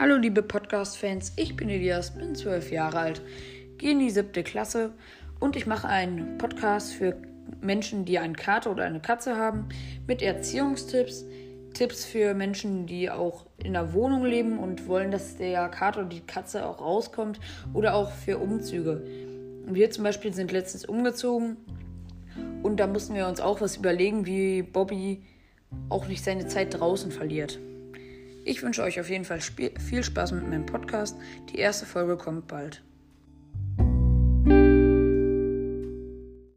Hallo liebe Podcast-Fans, ich bin Elias, bin zwölf Jahre alt, gehe in die siebte Klasse und ich mache einen Podcast für Menschen, die einen Kater oder eine Katze haben, mit Erziehungstipps, Tipps für Menschen, die auch in der Wohnung leben und wollen, dass der Kater oder die Katze auch rauskommt oder auch für Umzüge. Wir zum Beispiel sind letztens umgezogen und da mussten wir uns auch was überlegen, wie Bobby auch nicht seine Zeit draußen verliert. Ich wünsche euch auf jeden Fall viel Spaß mit meinem Podcast. Die erste Folge kommt bald.